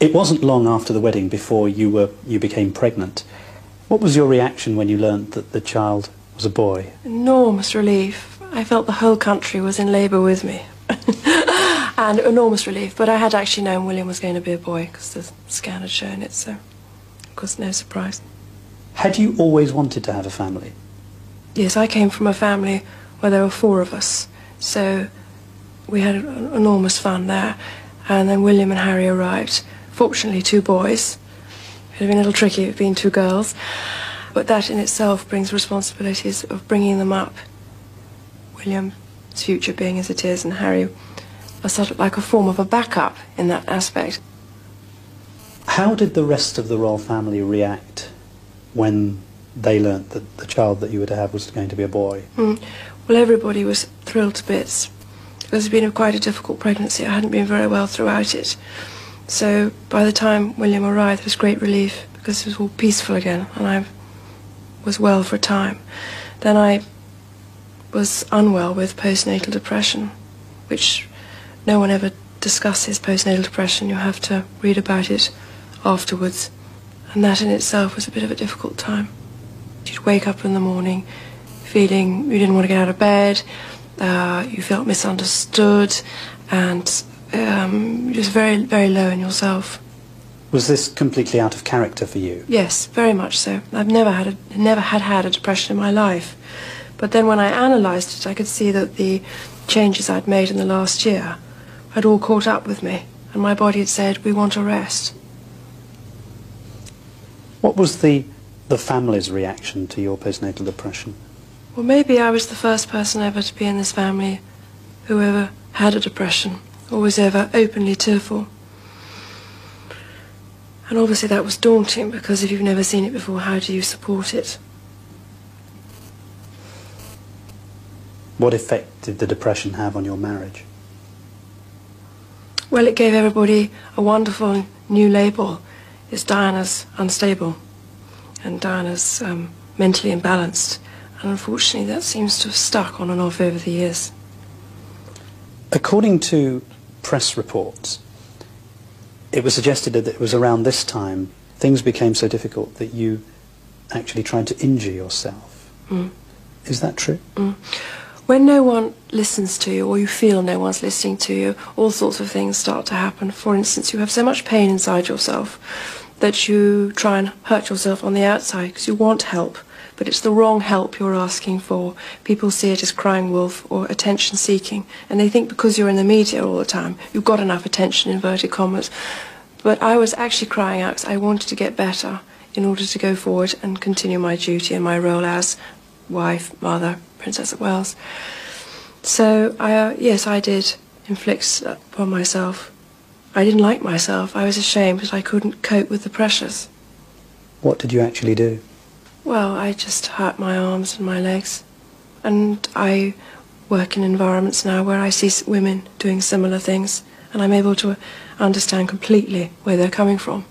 It wasn't long after the wedding before you were you became pregnant. What was your reaction when you learned that the child was a boy? Enormous relief. I felt the whole country was in labour with me. and enormous relief. But I had actually known William was going to be a boy because the scan had shown it, so of course no surprise. Had you always wanted to have a family? Yes, I came from a family where there were four of us, so we had enormous fun there. And then William and Harry arrived. Fortunately, two boys. It would have been a little tricky if being two girls. But that in itself brings responsibilities of bringing them up. William's future being as it is, and Harry was sort of like a form of a backup in that aspect. How did the rest of the royal family react when they learnt that the child that you were to have was going to be a boy? Mm. Well, everybody was thrilled to bits. It has been a quite a difficult pregnancy. I hadn't been very well throughout it. So by the time William arrived, there was great relief because it was all peaceful again and I was well for a time. Then I was unwell with postnatal depression, which no one ever discusses postnatal depression. You have to read about it afterwards. And that in itself was a bit of a difficult time. You'd wake up in the morning feeling you didn't want to get out of bed, uh, you felt misunderstood, and um, just very, very low in yourself. Was this completely out of character for you? Yes, very much so. I've never had a, never had had a depression in my life, but then when I analysed it, I could see that the changes I'd made in the last year had all caught up with me, and my body had said, "We want a rest." What was the the family's reaction to your postnatal depression? Well, maybe I was the first person ever to be in this family who ever had a depression or was ever openly tearful. And obviously that was daunting because if you've never seen it before, how do you support it? What effect did the depression have on your marriage? Well, it gave everybody a wonderful new label. It's Diana's unstable and Diana's um, mentally imbalanced. And unfortunately, that seems to have stuck on and off over the years. According to press reports, it was suggested that it was around this time things became so difficult that you actually tried to injure yourself. Mm. Is that true? Mm. When no one listens to you or you feel no one's listening to you, all sorts of things start to happen. For instance, you have so much pain inside yourself that you try and hurt yourself on the outside because you want help but it's the wrong help you're asking for. People see it as crying wolf or attention seeking, and they think because you're in the media all the time, you've got enough attention, inverted commas. But I was actually crying out because I wanted to get better in order to go forward and continue my duty and my role as wife, mother, Princess of Wales. So, I, uh, yes, I did inflict upon myself. I didn't like myself. I was ashamed that I couldn't cope with the pressures. What did you actually do? Well, I just hurt my arms and my legs. And I work in environments now where I see women doing similar things, and I'm able to understand completely where they're coming from.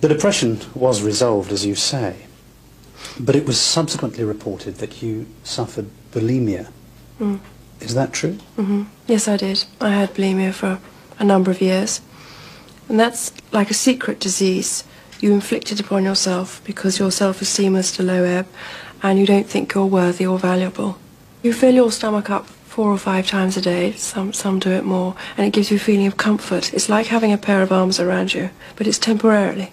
The depression was resolved, as you say, but it was subsequently reported that you suffered bulimia. Mm. Is that true? Mm -hmm. Yes, I did. I had bulimia for a number of years. And that's like a secret disease you inflict it upon yourself because your self-esteem is to low ebb and you don't think you're worthy or valuable. You fill your stomach up four or five times a day, some, some do it more, and it gives you a feeling of comfort. It's like having a pair of arms around you, but it's temporarily.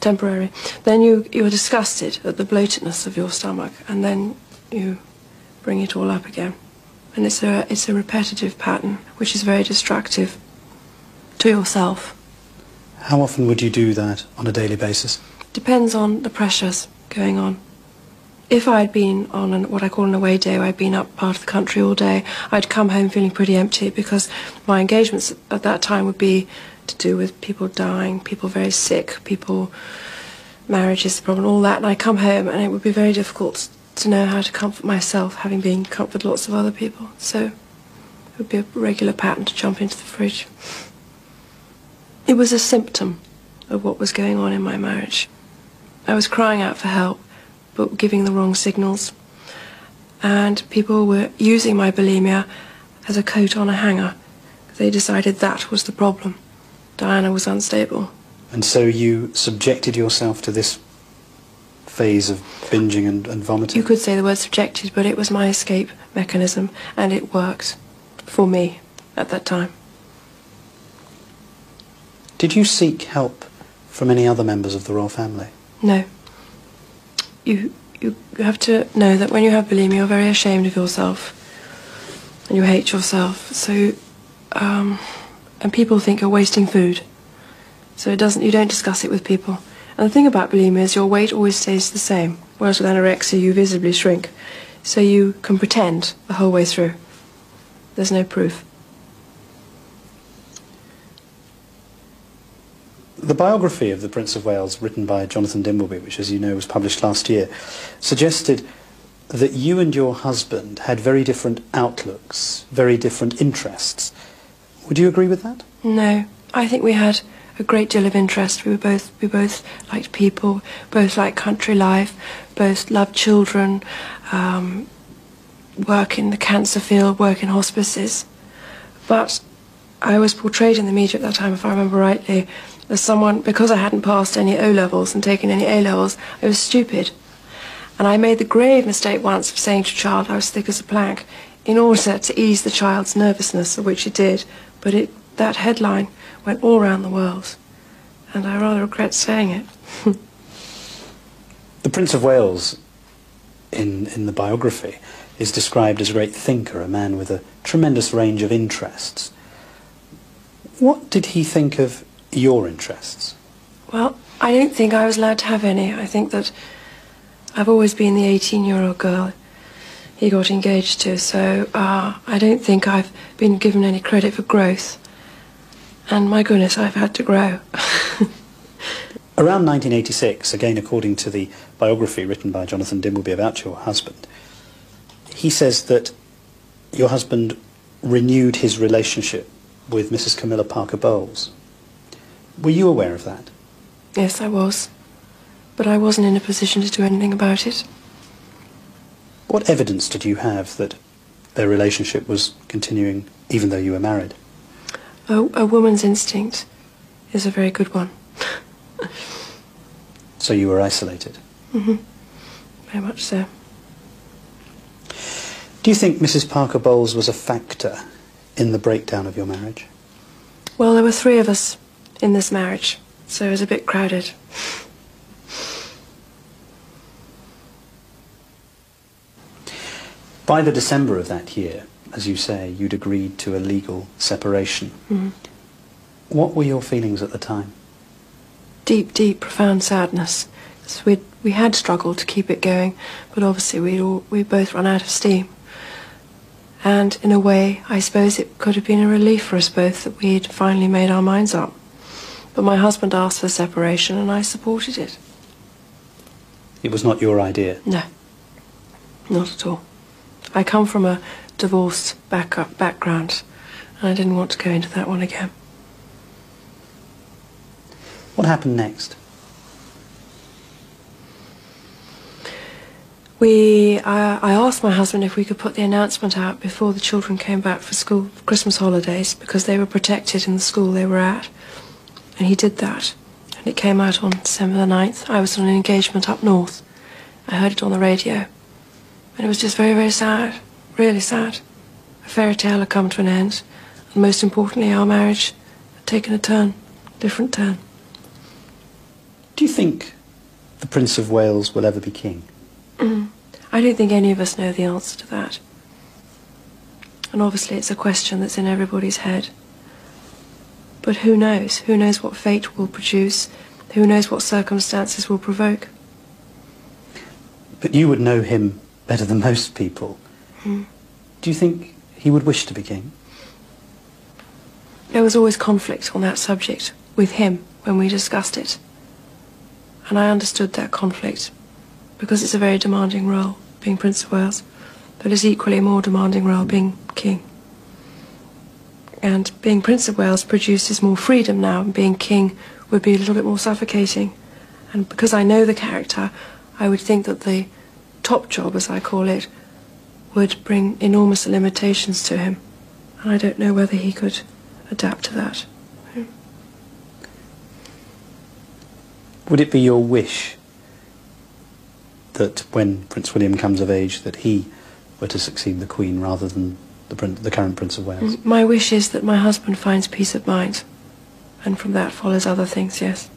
Temporary. Then you, you're disgusted at the bloatedness of your stomach, and then you bring it all up again. And it's a, it's a repetitive pattern, which is very destructive to yourself. How often would you do that on a daily basis? Depends on the pressures going on. If I'd been on an, what I call an away day, I'd been up part of the country all day, I'd come home feeling pretty empty because my engagements at that time would be to do with people dying, people very sick, people, marriages, the problem, all that. And I'd come home and it would be very difficult to know how to comfort myself, having been comforted lots of other people. So it would be a regular pattern to jump into the fridge. It was a symptom of what was going on in my marriage. I was crying out for help, but giving the wrong signals. And people were using my bulimia as a coat on a hanger. They decided that was the problem. Diana was unstable. And so you subjected yourself to this phase of binging and, and vomiting? You could say the word subjected, but it was my escape mechanism, and it worked for me at that time. Did you seek help from any other members of the royal family? No. You, you have to know that when you have bulimia, you're very ashamed of yourself, and you hate yourself. So, um, and people think you're wasting food. So it doesn't. You don't discuss it with people. And the thing about bulimia is your weight always stays the same, whereas with anorexia you visibly shrink. So you can pretend the whole way through. There's no proof. The biography of the Prince of Wales, written by Jonathan Dimbleby, which, as you know, was published last year, suggested that you and your husband had very different outlooks, very different interests. Would you agree with that? No, I think we had a great deal of interest. We were both we both liked people, both liked country life, both loved children, um, work in the cancer field, work in hospices. But I was portrayed in the media at that time, if I remember rightly, as someone because I hadn't passed any O levels and taken any A levels, I was stupid. And I made the grave mistake once of saying to a child I was thick as a plank in order to ease the child's nervousness, which it did. But it, that headline went all around the world, and I rather regret saying it. the Prince of Wales, in, in the biography, is described as a great thinker, a man with a tremendous range of interests. What did he think of your interests? Well, I don't think I was allowed to have any. I think that I've always been the 18 year old girl he got engaged to, so uh, I don't think I've been given any credit for growth. And my goodness, I've had to grow. Around 1986, again according to the biography written by Jonathan Dimbleby about your husband, he says that your husband renewed his relationship with Mrs. Camilla Parker Bowles. Were you aware of that? Yes, I was. But I wasn't in a position to do anything about it. What evidence did you have that their relationship was continuing even though you were married? A, a woman's instinct is a very good one. so you were isolated? Mm-hmm. Very much so. Do you think Mrs. Parker Bowles was a factor in the breakdown of your marriage? Well, there were three of us in this marriage, so it was a bit crowded. By the December of that year, as you say, you'd agreed to a legal separation. Mm. What were your feelings at the time? Deep, deep, profound sadness. we we had struggled to keep it going, but obviously we'd all, we both run out of steam. And in a way, I suppose it could have been a relief for us both that we'd finally made our minds up. But my husband asked for separation and I supported it. It was not your idea? No, not at all. I come from a divorced back background, and I didn't want to go into that one again. What happened next? We, I, I asked my husband if we could put the announcement out before the children came back for school Christmas holidays because they were protected in the school they were at, and he did that. And it came out on December the 9th. I was on an engagement up north. I heard it on the radio. And it was just very, very sad, really sad. A fairy tale had come to an end, and most importantly, our marriage had taken a turn, a different turn. Do you think the Prince of Wales will ever be king? Mm. I don't think any of us know the answer to that. And obviously, it's a question that's in everybody's head. But who knows? Who knows what fate will produce? Who knows what circumstances will provoke? But you would know him better than most people. Mm. Do you think he would wish to be king? There was always conflict on that subject with him when we discussed it. And I understood that conflict because it's a very demanding role, being Prince of Wales, but it's equally a more demanding role being king. And being Prince of Wales produces more freedom now, and being king would be a little bit more suffocating. And because I know the character, I would think that the top job, as I call it, would bring enormous limitations to him. And I don't know whether he could adapt to that. Would it be your wish that when Prince William comes of age that he were to succeed the Queen rather than the, the current Prince of Wales? My wish is that my husband finds peace of mind, and from that follows other things, yes.